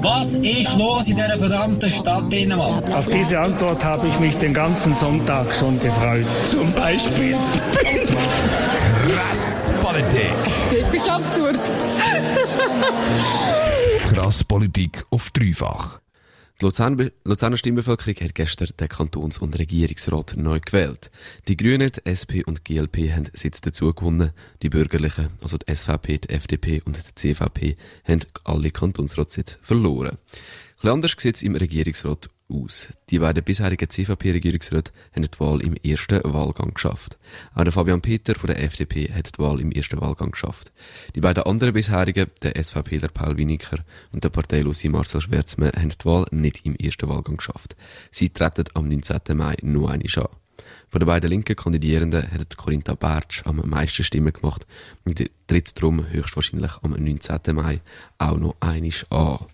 Was ist los in dieser verdammten Stadt Dänemark? Auf diese Antwort habe ich mich den ganzen Sonntag schon gefreut. Zum Beispiel. Krass Politik. Wirklich absurd. Krass Politik auf dreifach. Die Luzern, Luzerner Stimmbevölkerung hat gestern den Kantons- und Regierungsrat neu gewählt. Die Grünen, die SP und die GLP haben Sitz dazu gewonnen. Die Bürgerlichen, also die SVP, die FDP und die CVP, haben alle Kantonsratssitze verloren. Ein anders sieht es im Regierungsrat aus. Die beiden bisherigen CVP-Regierungsräte haben die Wahl im ersten Wahlgang geschafft. Auch der Fabian Peter von der FDP hat die Wahl im ersten Wahlgang geschafft. Die beiden anderen bisherigen, der SVPler Paul Winiker und der parteilose Marcel Schwärzmann, haben die Wahl nicht im ersten Wahlgang geschafft. Sie treten am 19. Mai nur einmal an. Von den beiden linken Kandidierenden hat Corinta Bertsch am meisten Stimmen gemacht und tritt darum höchstwahrscheinlich am 19. Mai auch noch einmal an.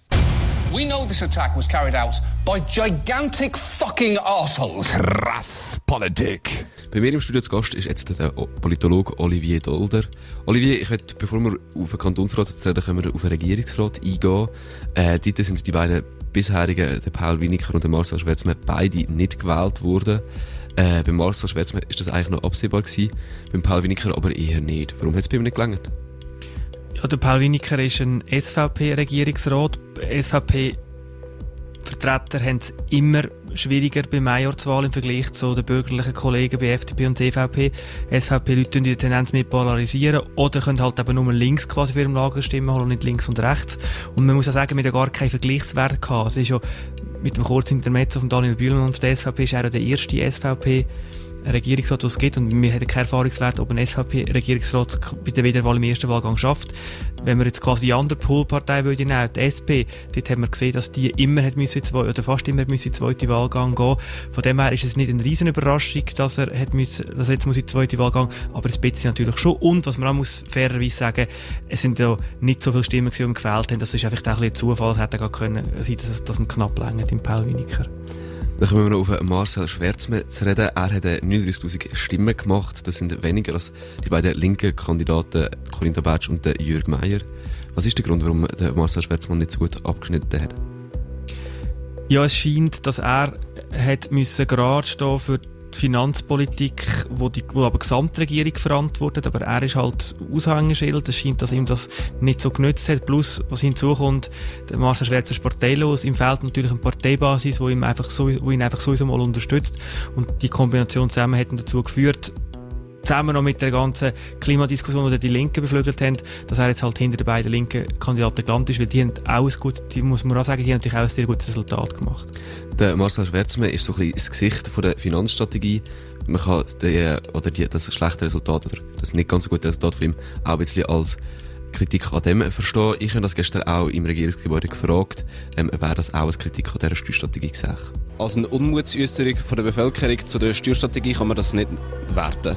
We know this attack was carried out by gigantic fucking assholes. Krass Politik. Bei mir im Studio zu Gast ist jetzt der Politologe Olivier Dolder. Olivier, ich möchte, bevor wir auf den Kantonsrat zu reden, können wir auf den Regierungsrat eingehen. Äh, dort sind die beiden bisherigen, der Paul Winiker und der Marcel Schwärzmann, beide nicht gewählt worden. Äh, beim Marcel Schwärzmann ist das eigentlich noch absehbar gewesen, beim Paul Winiker aber eher nicht. Warum hat es bei ihm nicht gelangt? Ja, der Paul Winiker ist ein SVP-Regierungsrat. SVP-Vertreter haben es immer schwieriger bei Majorswahl im Vergleich zu den bürgerlichen Kollegen bei FDP und CVP. SVP-Leute tun die Tendenz mit polarisieren oder können halt eben nur links quasi für ihrem Lager stimmen und nicht links und rechts. Und man muss auch sagen, wir haben gar keinen Vergleichswert gehabt. Es ist ja mit dem kurzen Intermezzo von Daniel Bühlen und der SVP ist er der erste SVP Regierungsrat, den es gibt. Und wir haben keinen Erfahrungswert, ob ein SVP-Regierungsrat bei der Wiederwahl im ersten Wahlgang schafft. Wenn wir jetzt quasi die andere Poolpartei würde nehmen, die SP, dort haben wir gesehen, dass die immer hat müssen, zwei, oder fast immer müssen in den zweiten Wahlgang gehen. Von dem her ist es nicht eine riesen Überraschung, dass er hat müssen, dass er jetzt muss in den zweiten Wahlgang, aber ein bisschen natürlich schon. Und, was man auch muss fairerweise sagen, es sind ja nicht so viele Stimmen, die ihm gefällt haben. Das ist einfach ein bisschen Zufall. Es hätte gar können sein, dass, dass man knapp längert im Paul Winiker. Dann kommen wir noch auf Marcel Schwärzmann zu reden. Er hat 39.000 Stimmen gemacht. Das sind weniger als die beiden linken Kandidaten Corinna Batsch und Jürg Meier. Was ist der Grund, warum Marcel Schwärzmann nicht so gut abgeschnitten hat? Ja, es scheint, dass er hat müssen gerade stehen für die Finanzpolitik, wo, die, wo aber die Gesamtregierung verantwortet, aber er ist halt Aushängeschild. Es scheint, dass ihm das nicht so genützt hat. Plus, was hinzukommt, der Marcel Schwerzer ist parteilos. Ihm fehlt natürlich eine Parteibasis, wo, ihm einfach so, wo ihn einfach sowieso mal unterstützt. Und die Kombination zusammen hat dazu geführt, zusammen noch mit der ganzen Klimadiskussion, die die Linken beflügelt haben, dass er jetzt halt hinter den beiden linken Kandidaten gelandet ist, weil die haben auch ein gut, die muss man auch sagen, die haben natürlich auch ein sehr gutes Resultat gemacht. Der Marcel Schwärzmann ist so ein bisschen das Gesicht von der Finanzstrategie. Man kann die, oder die, das schlechte Resultat oder das nicht ganz so gute Resultat von ihm auch ein bisschen als Kritik an dem verstehen. Ich habe das gestern auch im Regierungsgebäude gefragt, ähm, wer das auch als Kritik an dieser Steuerstrategie gesehen Als eine Unmutsäußerung von der Bevölkerung zu der Steuerstrategie kann man das nicht werten.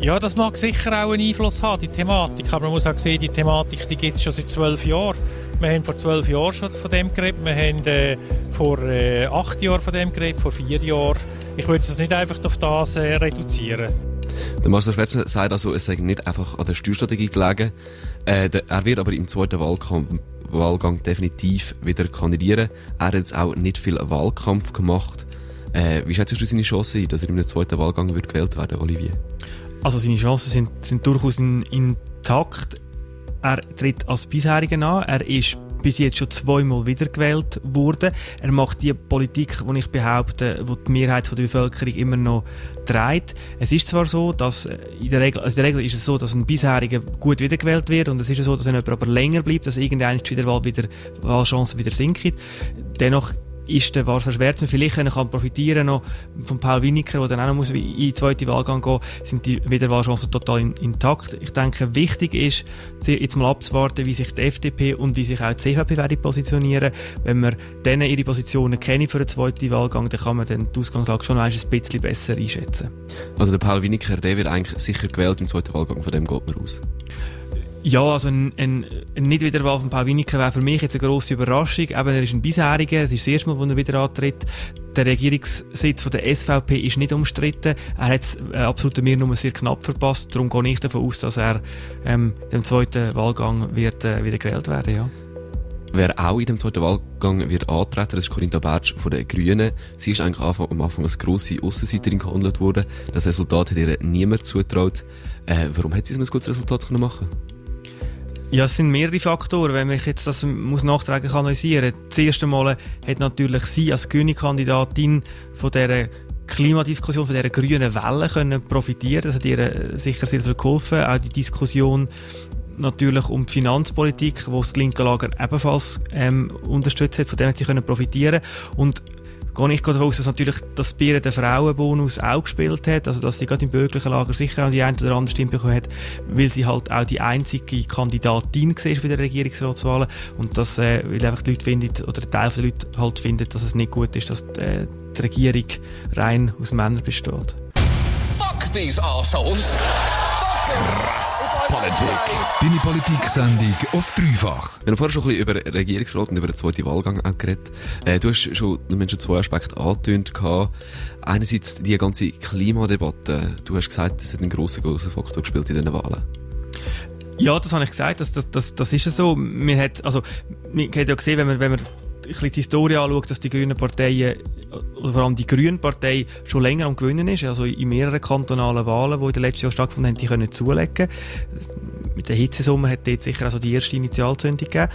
Ja, das mag sicher auch einen Einfluss haben, die Thematik. Aber man muss auch sehen, die Thematik die gibt es schon seit zwölf Jahren. Wir haben vor zwölf Jahren schon von dem geredet. Wir haben äh, vor äh, acht Jahren von dem geredet, vor vier Jahren. Ich würde es nicht einfach auf das äh, reduzieren. Der Marcel Schwärzer sagt also, es sei nicht einfach an der Steuerstrategie gelegen. Äh, er wird aber im zweiten Wahlkampf, Wahlgang definitiv wieder kandidieren. Er hat jetzt auch nicht viel Wahlkampf gemacht. Äh, wie schätzt du seine Chance ein, dass er im zweiten Wahlgang wird gewählt werden, Olivier? Also seine Chancen sind, sind durchaus in, intakt. Er tritt als bisherigen an. Er ist bis jetzt schon zweimal wiedergewählt worden. Er macht die Politik, die ich behaupte, wo die Mehrheit der Bevölkerung immer noch trägt. Es ist zwar so, dass äh, in der Regel, also in der Regel ist es so, dass ein bisheriger gut wiedergewählt wird und es ist so, dass wenn jemand aber länger bleibt, dass irgendeine Wiederwahl wieder Wahlchancen wieder sinkt. Dennoch ist der Varsa Schwärzmann vielleicht, wenn er kann profitieren noch von Paul Winiker, der dann auch noch muss in die zweite Wahlgang gehen, sind die Wiederwahlchancen total in, intakt. Ich denke, wichtig ist, jetzt mal abzuwarten, wie sich die FDP und wie sich auch die CVP werden positionieren. Wenn man denen ihre Positionen kennt für den zweiten Wahlgang, dann kann man dann die Ausgangslage schon ein bisschen besser einschätzen. Also der Paul Winiker, der wird eigentlich sicher gewählt im zweiten Wahlgang, von dem geht man aus. Ja, also ein, ein, ein Nichtwiederwahl von Paul Winiker wäre für mich jetzt eine grosse Überraschung. Eben, er ist ein Bisheriger, es ist das erste Mal, wo er wieder antritt. Der Regierungssitz von der SVP ist nicht umstritten. Er hat äh, absolut mir nur sehr knapp verpasst. Darum gehe ich davon aus, dass er ähm, dem zweiten Wahlgang wird, äh, wieder gewählt werden, ja. Wer auch in dem zweiten Wahlgang wird antreten, das ist Corinna Bertsch von den Grünen. Sie ist eigentlich am Anfang als grosse Aussenseiterin gehandelt worden. Das Resultat hat ihr niemand zutraut. Äh, warum hat sie so ein gutes Resultat können machen ja, es sind mehrere Faktoren, wenn ich jetzt das muss nachträglich analysieren. Das erste Mal hat natürlich sie als grüne Kandidatin von dieser Klimadiskussion, von dieser grünen Welle können profitieren. Das hat ihr sicher sehr viel geholfen. Auch die Diskussion natürlich um die Finanzpolitik, wo das linke Lager ebenfalls ähm, unterstützt hat, von dem hat sie können profitieren und gehe ich davon aus, dass natürlich das Bier den Frauenbonus auch gespielt hat, also dass sie gerade im bürgerlichen Lager sicher auch die eine oder andere Stimme bekommen hat, weil sie halt auch die einzige Kandidatin war bei der Regierungsratswahlen und das, äh, weil einfach die Leute finden, oder der Teil der Leute halt findet, dass es nicht gut ist, dass äh, die Regierung rein aus Männern besteht. Fuck these assholes! Krass Politik. Deine Politik-Sendung auf dreifach. Wir haben vorher schon ein bisschen über Regierungsrat und über den zweiten Wahlgang auch geredet. Äh, du hast schon, du hast schon zwei Aspekte angetönt gehabt. Einerseits die ganze Klimadebatte. Du hast gesagt, das hat einen grossen, grossen Faktor gespielt in diesen Wahlen. Ja, das habe ich gesagt, das, das, das, das ist so. Man hat, also, man hat ja gesehen, wenn man, wenn man bisschen die Historie anschaut, dass die grünen Parteien, oder vor allem die grüne Partei, schon länger am Gewinnen ist, also in mehreren kantonalen Wahlen, die in den letzten Jahren stattgefunden haben, die können zulegen. Mit der Hitzesommer hat dort sicher also die erste Initialzündung gegeben.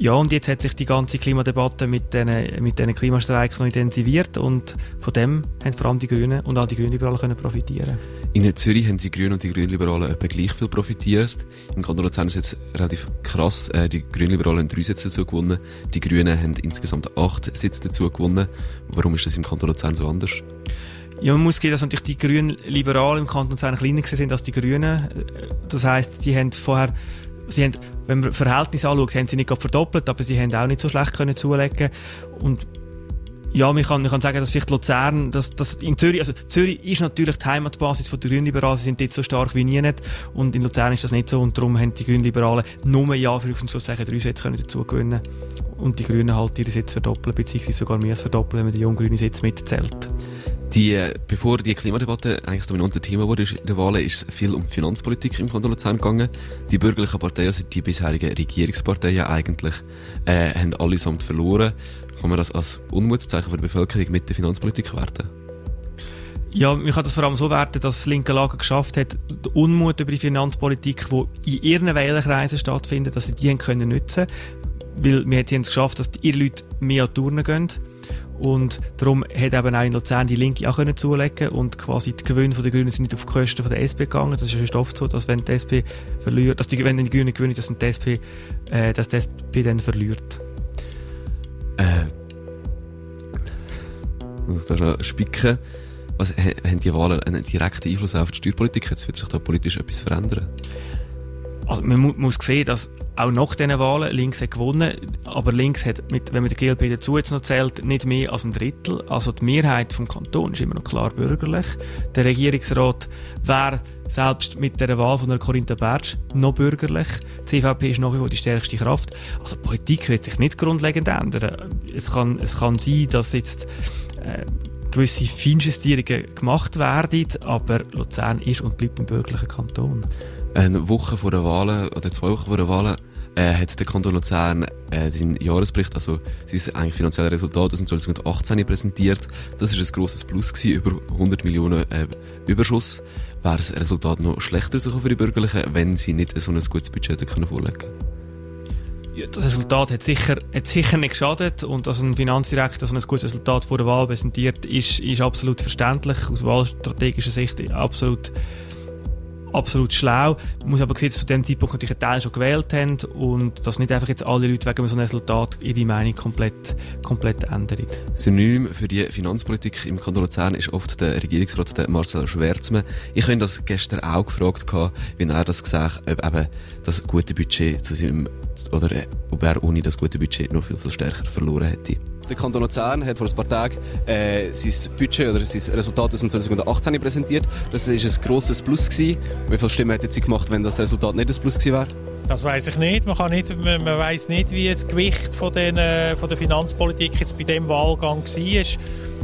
Ja, und jetzt hat sich die ganze Klimadebatte mit diesen, mit diesen Klimastreiks noch intensiviert und von dem haben vor allem die Grünen und auch die Grünliberalen können profitieren. In Zürich haben die Grünen und die Grünliberalen etwa gleich viel profitiert. Im Kanton Luzern ist es jetzt relativ krass. Äh, die Grünliberalen haben drei Sitze dazu gewonnen. Die Grünen haben insgesamt acht Sitze dazu gewonnen. Warum ist das im Kanton Luzern so anders? Ja, man muss gehen, dass natürlich die Grünen Liberalen im Kanton Luzern kleiner sind als die Grünen. Das heisst, die haben vorher sie haben, wenn man Verhältnis anschaut, haben sie nicht verdoppelt, aber sie haben auch nicht so schlecht können zulegen. Und ja, man kann, man kann sagen, dass vielleicht Luzern, dass, dass in Zürich, also Zürich ist natürlich die Heimatbasis von der Grünliberalen, sie sind dort so stark wie nie nicht. Und in Luzern ist das nicht so. Und darum haben die Grünliberalen nur ja sagen drei Sätze können dazu gewinnen. Und die Grünen halt ihre Sitze verdoppeln, beziehungsweise sogar mehr verdoppeln, wenn man die jungen Sitze mitzählt. Die, bevor die Klimadebatte eigentlich das dominante Thema wurde in der Wahl, ist viel um Finanzpolitik im Kanton Luzern gegangen. Die bürgerlichen Parteien, also die bisherigen Regierungsparteien eigentlich, äh, haben allesamt verloren. Kann man das als Unmutszeichen für die Bevölkerung mit der Finanzpolitik werten? Ja, man kann das vor allem so werten, dass das linke Lager geschafft hat, den Unmut über die Finanzpolitik, die in ihren Wählerkreisen stattfindet, dass sie die haben können nutzen Weil wir haben es geschafft, dass ihre Leute mehr an Touren gehen und darum hat eben auch in Luzern die Linke auch können zulegen und quasi die Gewinne der Grünen sind nicht auf die Kosten der SP gegangen. Das ist oft so, dass wenn die SP verliert, dass die, wenn die Grünen gewinnen, dass die SP, äh, dass die SP dann verliert. Äh. Muss ich da schon spicken? Was, haben die Wahlen einen direkten Einfluss auf die Steuerpolitik? Jetzt wird sich da politisch etwas verändern? Also man mu muss sehen, dass auch nach diesen Wahlen links hat gewonnen, aber links hat, mit, wenn man die GLP dazu jetzt noch zählt, nicht mehr als ein Drittel. Also die Mehrheit vom Kanton ist immer noch klar bürgerlich. Der Regierungsrat wäre selbst mit der Wahl von der Corinna Bertsch noch bürgerlich. Die CVP ist nach wie vor die stärkste Kraft. Also die Politik wird sich nicht grundlegend ändern. Es kann, es kann sein, dass jetzt äh, gewisse Feinjustierungen gemacht werden, aber Luzern ist und bleibt ein bürgerlicher Kanton. Eine Woche vor der Wahlen, oder zwei Wochen vor der Wahlen, äh, hat der Kanton Luzern äh, seinen Jahresbericht, also sein eigentlich finanzielles Resultat aus 2018 präsentiert. Das ist ein grosses Plus gewesen, über 100 Millionen äh, Überschuss. Wäre das Resultat noch schlechter für die Bürgerlichen, wenn sie nicht so ein gutes Budget können vorlegen ja, das Resultat hat sicher, hat sicher nicht geschadet und dass ein Finanzdirektor so ein gutes Resultat vor der Wahl präsentiert, ist, ist absolut verständlich, aus wahlstrategischer Sicht absolut absolut schlau. Man muss aber sehen, dass zu dem Zeitpunkt natürlich einen Teil schon gewählt haben und dass nicht einfach jetzt alle Leute wegen so einem Resultat ihre Meinung komplett, komplett ändern. Synonym für die Finanzpolitik im Kanton Luzern ist oft der Regierungsrat der Marcel Schwärzmann. Ich habe ihn das gestern auch gefragt, wie er das gesagt ob eben das gute Budget zu seinem, oder ob er ohne das gute Budget noch viel, viel stärker verloren hätte. Der Kanton Luzern hat vor ein paar Tagen äh, sein Budget oder sein Resultat aus dem 2018 präsentiert. Das war ein grosses Plus. Gewesen. Wie viele Stimmen hätte sie gemacht, wenn das Resultat nicht ein Plus gewesen wäre? Das weiß ich nicht. Man, kann nicht, man, man weiß nicht, wie das Gewicht von, den, von der Finanzpolitik jetzt bei dem Wahlgang war.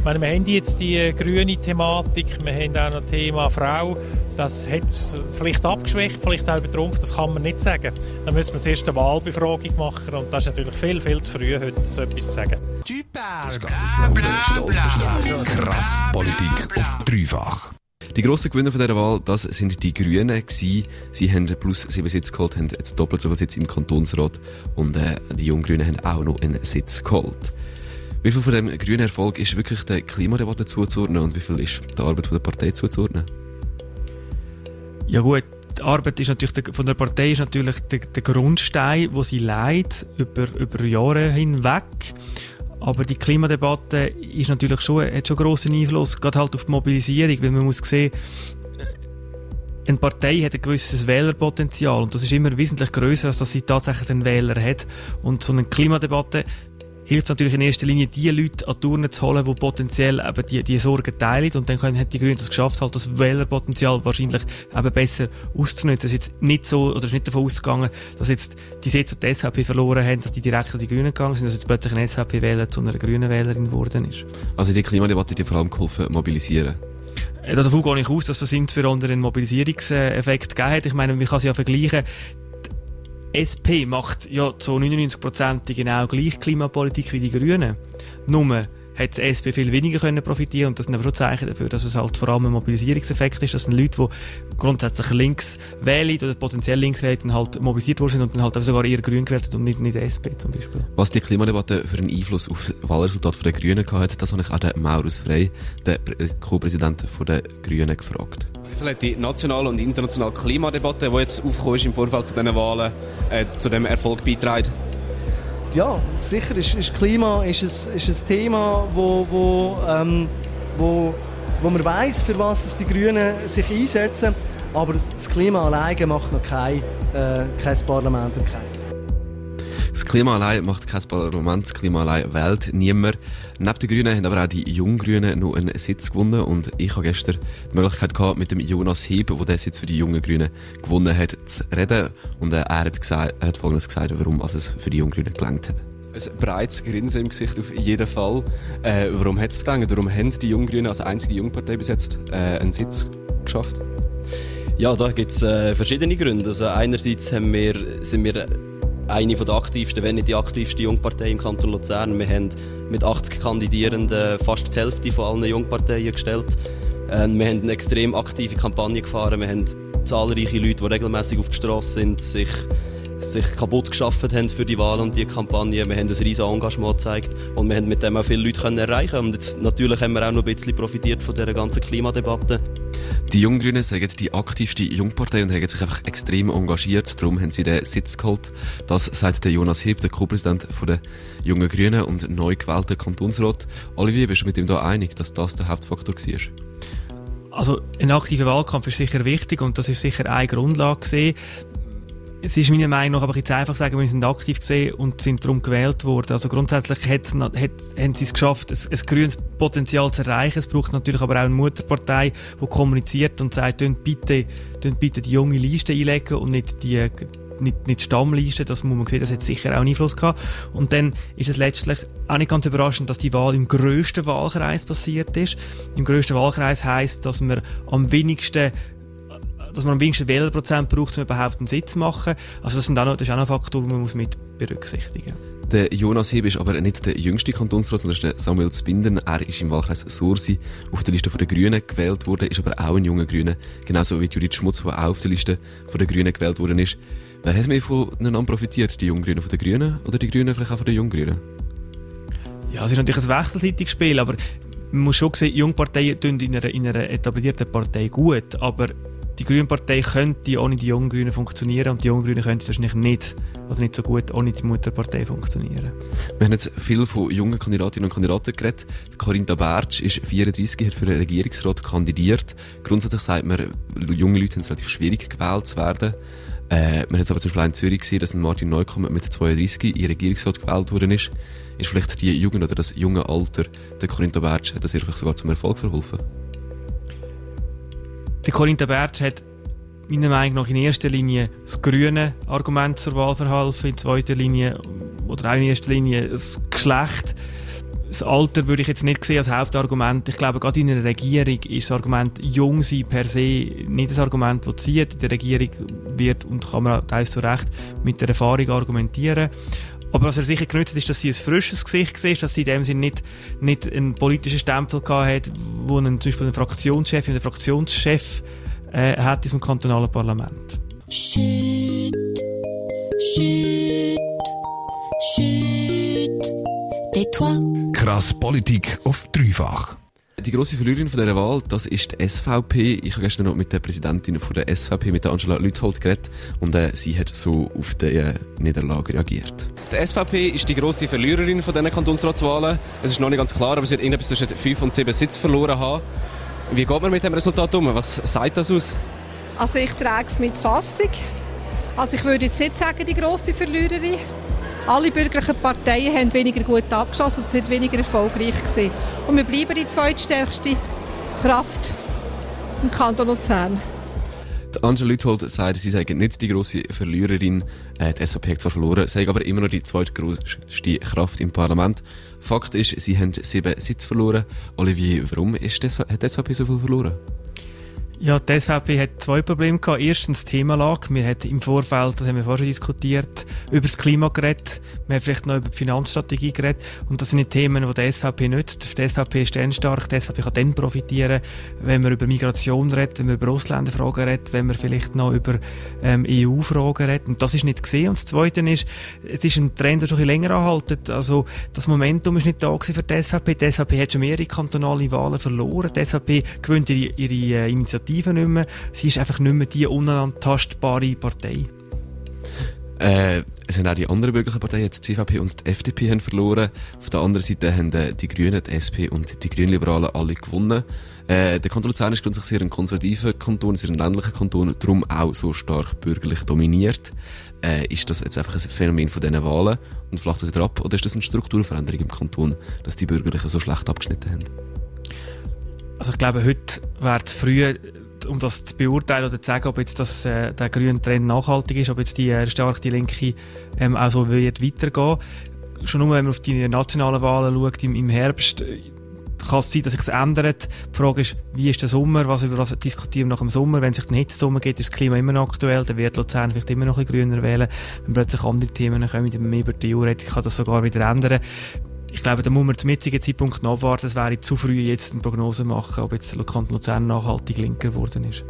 Meine, wir haben jetzt die grüne Thematik, wir haben auch noch Thema Frau. Das hat es vielleicht abgeschwächt, vielleicht auch übertrumpft, das kann man nicht sagen. Dann müssen wir zuerst eine Wahlbefragung machen und das ist natürlich viel, viel zu früh, heute so etwas zu sagen. Krass Politik auf dreifach. Die grossen Gewinner von dieser Wahl, das sind die Grünen gewesen. Sie haben plus sieben Sitze geholt, haben jetzt doppelt so viele Sitze im Kantonsrat und äh, die Junggrünen haben auch noch einen Sitz geholt. Wie viel von dem grünen Erfolg ist wirklich der Klimadebatte zuzuordnen und wie viel ist der Arbeit der Partei zuzuordnen? Ja gut, die Arbeit ist natürlich der, von der Partei ist natürlich der, der Grundstein, wo sie leidet über, über Jahre hinweg. Aber die Klimadebatte ist natürlich schon, hat schon grossen Einfluss, gerade halt auf die Mobilisierung, weil man muss sehen, eine Partei hat ein gewisses Wählerpotenzial und das ist immer wesentlich größer, als dass sie tatsächlich einen Wähler hat. Und so eine Klimadebatte hilft natürlich in erster Linie, die Leute an Turnen zu holen, die potenziell eben die, die Sorgen teilen. Und dann können, hat die Grünen das geschafft, halt das Wählerpotenzial wahrscheinlich eben besser auszunutzen. Es ist jetzt nicht so, oder ist nicht davon ausgegangen, dass jetzt die Sitze, die die SVP verloren haben, dass die direkt an die Grünen gegangen sind, dass jetzt plötzlich ein SVP-Wähler zu einer grünen Wählerin geworden ist. Also die Klimadebatte hat vor allem geholfen, mobilisieren. Äh, Davon gehe ich aus, dass das insbesondere einen Mobilisierungseffekt gegeben hat. Ich meine, man kann es ja vergleichen. SP macht ja zu 99% die genau gleiche Klimapolitik wie die Grünen. Nur hat die SP viel weniger können profitieren und das sind aber schon Zeichen dafür, dass es halt vor allem ein Mobilisierungseffekt ist, dass Leute, die grundsätzlich links wählen oder potenziell links wählen, dann halt mobilisiert worden sind und dann halt sogar eher grün gewählt haben und nicht, nicht SP zum Beispiel. Was die Klimadebatte für einen Einfluss auf das Wahlresultat der Grünen gehabt hat, das habe ich auch den Maurus Frey, den Co-Präsident der Grünen, gefragt. Vielleicht die nationale und internationale Klimadebatte, die jetzt aufgekommen ist im Vorfeld zu diesen Wahlen, äh, zu dem Erfolg beiträgt? Ja, sicher ist, ist Klima ist ein, ist ein Thema, wo, wo, ähm, wo, wo man weiß, für was es die Grünen sich einsetzen. Aber das Klima alleine macht noch kein, äh, kein Parlament und kein das Klima allein macht kein Parlament, das Klima allein wählt niemand. Neben den Grünen haben aber auch die Junggrünen noch einen Sitz gewonnen und ich habe gestern die Möglichkeit gehabt, mit dem Jonas Heb, der den Sitz für die jungen Grünen gewonnen hat, zu reden und äh, er hat, gesagt, er hat Folgendes gesagt, warum es für die Junggrünen gelangt hat. Ein breites Grinsen im Gesicht auf jeden Fall. Äh, warum hat es gelangt? Warum haben die Junggrünen als einzige Jungpartei bis jetzt äh, einen Sitz geschafft? Ja, da gibt es äh, verschiedene Gründe. Also einerseits haben wir, sind wir eine der aktivsten, wenn nicht die aktivste Jungpartei im Kanton Luzern. Wir haben mit 80 Kandidierenden fast die Hälfte von allen Jungparteien gestellt. Ähm, wir haben eine extrem aktive Kampagne gefahren. Wir haben zahlreiche Leute, die regelmäßig auf die Straße sind, sich sich kaputt geschafft haben für die Wahl und die Kampagne. Wir haben ein riesiges Engagement gezeigt und wir haben mit dem auch viele Leute können erreichen Und jetzt, natürlich haben wir auch noch ein bisschen profitiert von dieser ganzen Klimadebatte. Die Junggrünen sagen die aktivste Jungpartei und haben sich einfach extrem engagiert. Darum haben sie den Sitz geholt. Das sagt der Jonas Heb, der Co-Präsident der Jungen Grünen und neu gewählter Kantonsrat. Olivier, bist du mit ihm da einig, dass das der Hauptfaktor war? Also ein aktiver Wahlkampf ist sicher wichtig und das ist sicher eine Grundlage gesehen es ist meiner Meinung nach aber jetzt einfach sagen, wir sind aktiv gesehen und sind darum gewählt worden. Also grundsätzlich hat, hat, haben sie es geschafft, ein, ein grünes Potenzial zu erreichen. Es braucht natürlich aber auch eine Mutterpartei, die kommuniziert und sagt, bitte, bitte die junge Liste einlegen und nicht die nicht, nicht Stammliste, das muss man sehen, das hat sicher auch einen Einfluss gehabt. Und dann ist es letztlich auch nicht ganz überraschend, dass die Wahl im grössten Wahlkreis passiert ist. Im grössten Wahlkreis heisst, dass man am wenigsten dass man am wenigsten Wählerprozent braucht, um überhaupt einen Sitz zu machen. Also das, sind auch noch, das ist auch noch ein Faktor, den man muss mit berücksichtigen der Jonas Heb ist aber nicht der jüngste Kantonsrat, sondern der Samuel Zbinden. Er ist im Wahlkreis Sursi auf der Liste der Grünen gewählt worden, ist aber auch ein junger Grüner. Genauso wie Judith Schmutz, der auch auf der Liste der Grünen gewählt worden ist. Wer hat mehr voneinander profitiert? Die Junggrünen von den Grünen oder die Grünen vielleicht auch von den Junggrünen? Ja, es ist natürlich ein wechselseitiges Spiel, aber man muss schon sehen, Jungparteien tun in einer, in einer etablierten Partei gut, aber die Grüne Partei könnte ohne die Junggrünen funktionieren und die Junggrünen könnten wahrscheinlich nicht, also nicht so gut ohne die Mutterpartei funktionieren. Wir haben jetzt viel von jungen Kandidatinnen und Kandidaten geredet. Corinna Bertsch ist 34, hat für den Regierungsrat kandidiert. Grundsätzlich sagt man, junge Leute haben es relativ schwierig gewählt zu werden. Äh, man hat aber zum Beispiel in Zürich gesehen, dass Martin Neukomm mit 32 in Regierungsrat gewählt worden ist. Ist vielleicht die Jugend oder das junge Alter der Corinna Bertsch, hat das ihr vielleicht sogar zum Erfolg verholfen? Der Corinna Bertsch hat meiner Meinung nach in erster Linie das grüne Argument zur Wahl verhalten, in zweiter Linie oder auch in erster Linie das Geschlecht. das Alter würde ich jetzt nicht sehen als Hauptargument. Ich glaube, gerade in einer Regierung ist das Argument jung sein per se nicht das Argument, das zieht. In der Regierung wird, und kann man teils zu Recht, mit der Erfahrung argumentieren. Aber was er sicher genutzt hat, ist, dass sie ein frisches Gesicht war, dass sie in dem Sinne nicht, nicht einen politischen Stempel gehabt hat, wo einen, zum Beispiel ein Fraktionschef oder Fraktionschef äh, hat in diesem kantonalen Parlament. Shit, shit, shit, tais-toi. Krass Politik auf dreifach. Die grosse Verliererin von dieser Wahl, das ist die SVP. Ich habe gestern noch mit der Präsidentin von der SVP, mit der Angela Lüthold, geredet und äh, sie hat so auf die äh, Niederlage reagiert. Die SVP ist die grosse Verliererin von diesen Kantonsratswahlen. Es ist noch nicht ganz klar, aber sie wird irgendetwas zwischen 5 und 7 Sitze verloren haben. Wie geht man mit dem Resultat um? Was sagt das aus? Also ich trage es mit Fassung. Also ich würde jetzt nicht sagen, die grosse Verliererin. Alle bürgerlichen Parteien haben weniger gut abgeschossen und sind weniger erfolgreich gewesen. Und wir bleiben die zweitstärkste Kraft im Kanton Luzern. Angela Lüthold sagt, sie sei nicht die grosse Verliererin. Äh, die SVP hat zwar verloren, sei aber immer noch die zweitgrößte Kraft im Parlament. Fakt ist, sie haben sieben Sitze verloren. Olivier, warum ist das, hat die SVP so viel verloren? Ja, die SVP hat zwei Probleme gehabt. Erstens Themenlage. Wir haben im Vorfeld, das haben wir vorher schon diskutiert, über das Klima geredet. Wir haben vielleicht noch über die Finanzstrategie geredet. Und das sind die Themen, die die SVP nützt. Die SVP ist dann stark. Die SVP kann dann profitieren, wenn man über Migration redet, wenn man über Ausländerfragen redet, wenn man vielleicht noch über ähm, EU-Fragen redet. Und das ist nicht gesehen. Und das Zweite ist, es ist ein Trend, der schon ein länger anhaltet. Also, das Momentum ist nicht da für die SVP. Die SVP hat schon mehrere kantonale Wahlen verloren. Die SVP gewinnt ihre, ihre äh, Initiative Alternative nicht mehr. Sie ist einfach nicht mehr die unantastbare Partei. Äh, es haben auch die anderen bürgerlichen Parteien, jetzt die CVP und die FDP, haben verloren. Auf der anderen Seite haben äh, die Grünen, die SP und die Grünliberalen alle gewonnen. Äh, der Kanton Luzern ist grundsätzlich sehr ein konservativer Kanton, sehr ein ländlicher Kanton, darum auch so stark bürgerlich dominiert. Äh, ist das jetzt einfach ein Phänomen von diesen Wahlen und flacht das wieder ab? Oder ist das eine Strukturveränderung im Kanton, dass die Bürgerlichen so schlecht abgeschnitten haben? Also ich glaube, heute wäre es früh um das zu beurteilen oder zu sagen, ob jetzt das, äh, der grüne Trend nachhaltig ist, ob jetzt die äh, stark die Linke ähm, auch so wird weitergehen. Schon nur, wenn man auf die nationalen Wahlen schaut im, im Herbst, äh, kann es sein, dass sich es ändert. Die Frage ist, wie ist der Sommer? Was über was diskutieren wir nach dem Sommer? Wenn sich nicht der Sommer geht, ist das Klima immer noch aktuell. Dann wird Luzern vielleicht immer noch ein grüner wählen. Wenn plötzlich andere Themen kommen, die mehr über die EU reden, kann das sogar wieder ändern ich glaube, da muss man zum jetzigen Zeitpunkt noch abwarten. Es wäre zu früh, jetzt eine Prognose machen, ob jetzt Kanton Luzern nachhaltig linker geworden ist.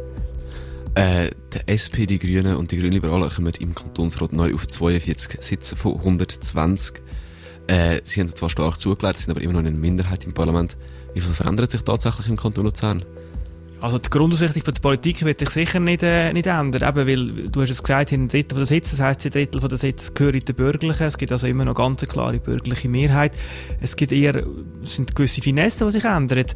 Äh, die SP, die Grünen und die Grünliberalen kommen im Kantonsrat neu auf 42 Sitze von 120. Äh, sie haben zwar stark zugelassen, sind aber immer noch eine Minderheit im Parlament. Wie viel verändert sich tatsächlich im Kanton Luzern? Also die Grundausrichtung von der Politik wird sich sicher nicht, äh, nicht ändern, eben weil, du hast es gesagt, ein Drittel der Sitze, das heisst, ein Drittel der Sitze gehören den Bürgerlichen, es gibt also immer noch ganz klare bürgerliche Mehrheit. Es gibt eher, es sind gewisse Finessen, die sich ändern.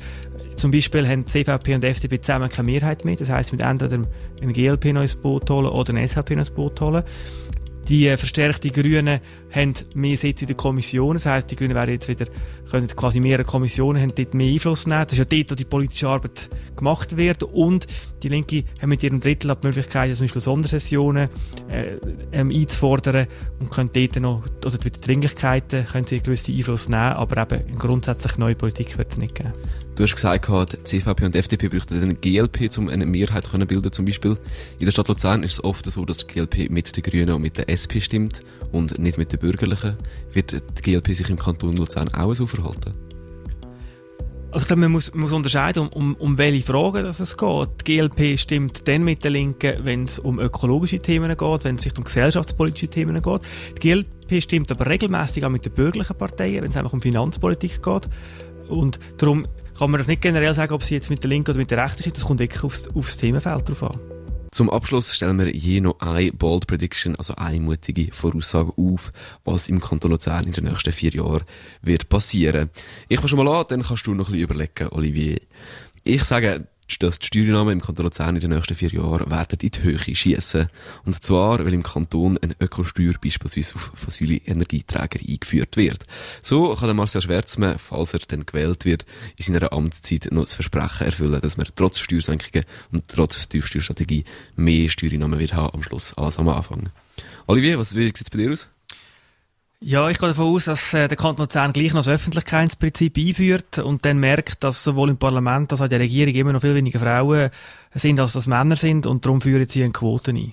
Zum Beispiel haben CVP und FDP zusammen keine Mehrheit mehr, das heisst, wir entweder ein GLP noch ins Boot holen oder ein SVP noch ins Boot holen. Die verstärkten Grünen haben mehr Sitze in der Kommission. Das heisst, die Grünen werden jetzt wieder, können quasi mehrere Kommissionen, haben dort mehr Einfluss nehmen. Das ist ja dort, wo die politische Arbeit gemacht wird. Und die Linke haben mit ihrem Drittel die Möglichkeit, zum Beispiel Sondersessionen äh, ähm, einzufordern und können dort noch, oder mit den Dringlichkeiten können sie einen gewissen Einfluss nehmen, aber eben grundsätzlich neue Politik wird es nicht geben. Du hast gesagt, die CVP und die FDP bräuchten eine GLP, um eine Mehrheit zu bilden zum Beispiel. In der Stadt Luzern ist es oft so, dass die GLP mit den Grünen und mit der SP stimmt und nicht mit den Bürgerlichen. Wird die GLP sich im Kanton Luzern auch so verhalten? Also ich glaube, man muss, man muss unterscheiden, um, um, um welche Fragen dass es geht. Die GLP stimmt dann mit den Linken, wenn es um ökologische Themen geht, wenn es sich um gesellschaftspolitische Themen geht. Die GLP stimmt aber regelmäßig auch mit den bürgerlichen Parteien, wenn es einfach um Finanzpolitik geht. Und darum kann man das nicht generell sagen, ob sie jetzt mit der Linken oder mit der Rechten stimmt. Das kommt wirklich aufs, aufs Themenfeld drauf an. Zum Abschluss stellen wir je noch eine Bold Prediction, also eine mutige Voraussage auf, was im Kanton Luzern in den nächsten vier Jahren wird passieren. Ich fange schon mal an, dann kannst du noch ein bisschen überlegen, Olivier. Ich sage, dass die Steuernahmen im Kanton Luzern in den nächsten vier Jahren werden in die Höhe schießen. Und zwar, weil im Kanton eine Ökosteuer beispielsweise auf fossile Energieträger eingeführt wird. So kann der Marcel Schwärzmann, falls er dann gewählt wird, in seiner Amtszeit noch das Versprechen erfüllen, dass man trotz Steuersenkungen und trotz Tiefsteuerstrategie mehr Steuernahmen wird haben am Schluss als am Anfang. Olivier, was wie sieht es bei dir aus? Ja, ich gehe davon aus, dass äh, der Kanton Luzern gleich noch das Öffentlichkeitsprinzip einführt und dann merkt, dass sowohl im Parlament als auch in der Regierung immer noch viel weniger Frauen sind, als das Männer sind und darum führen sie eine Quote ein.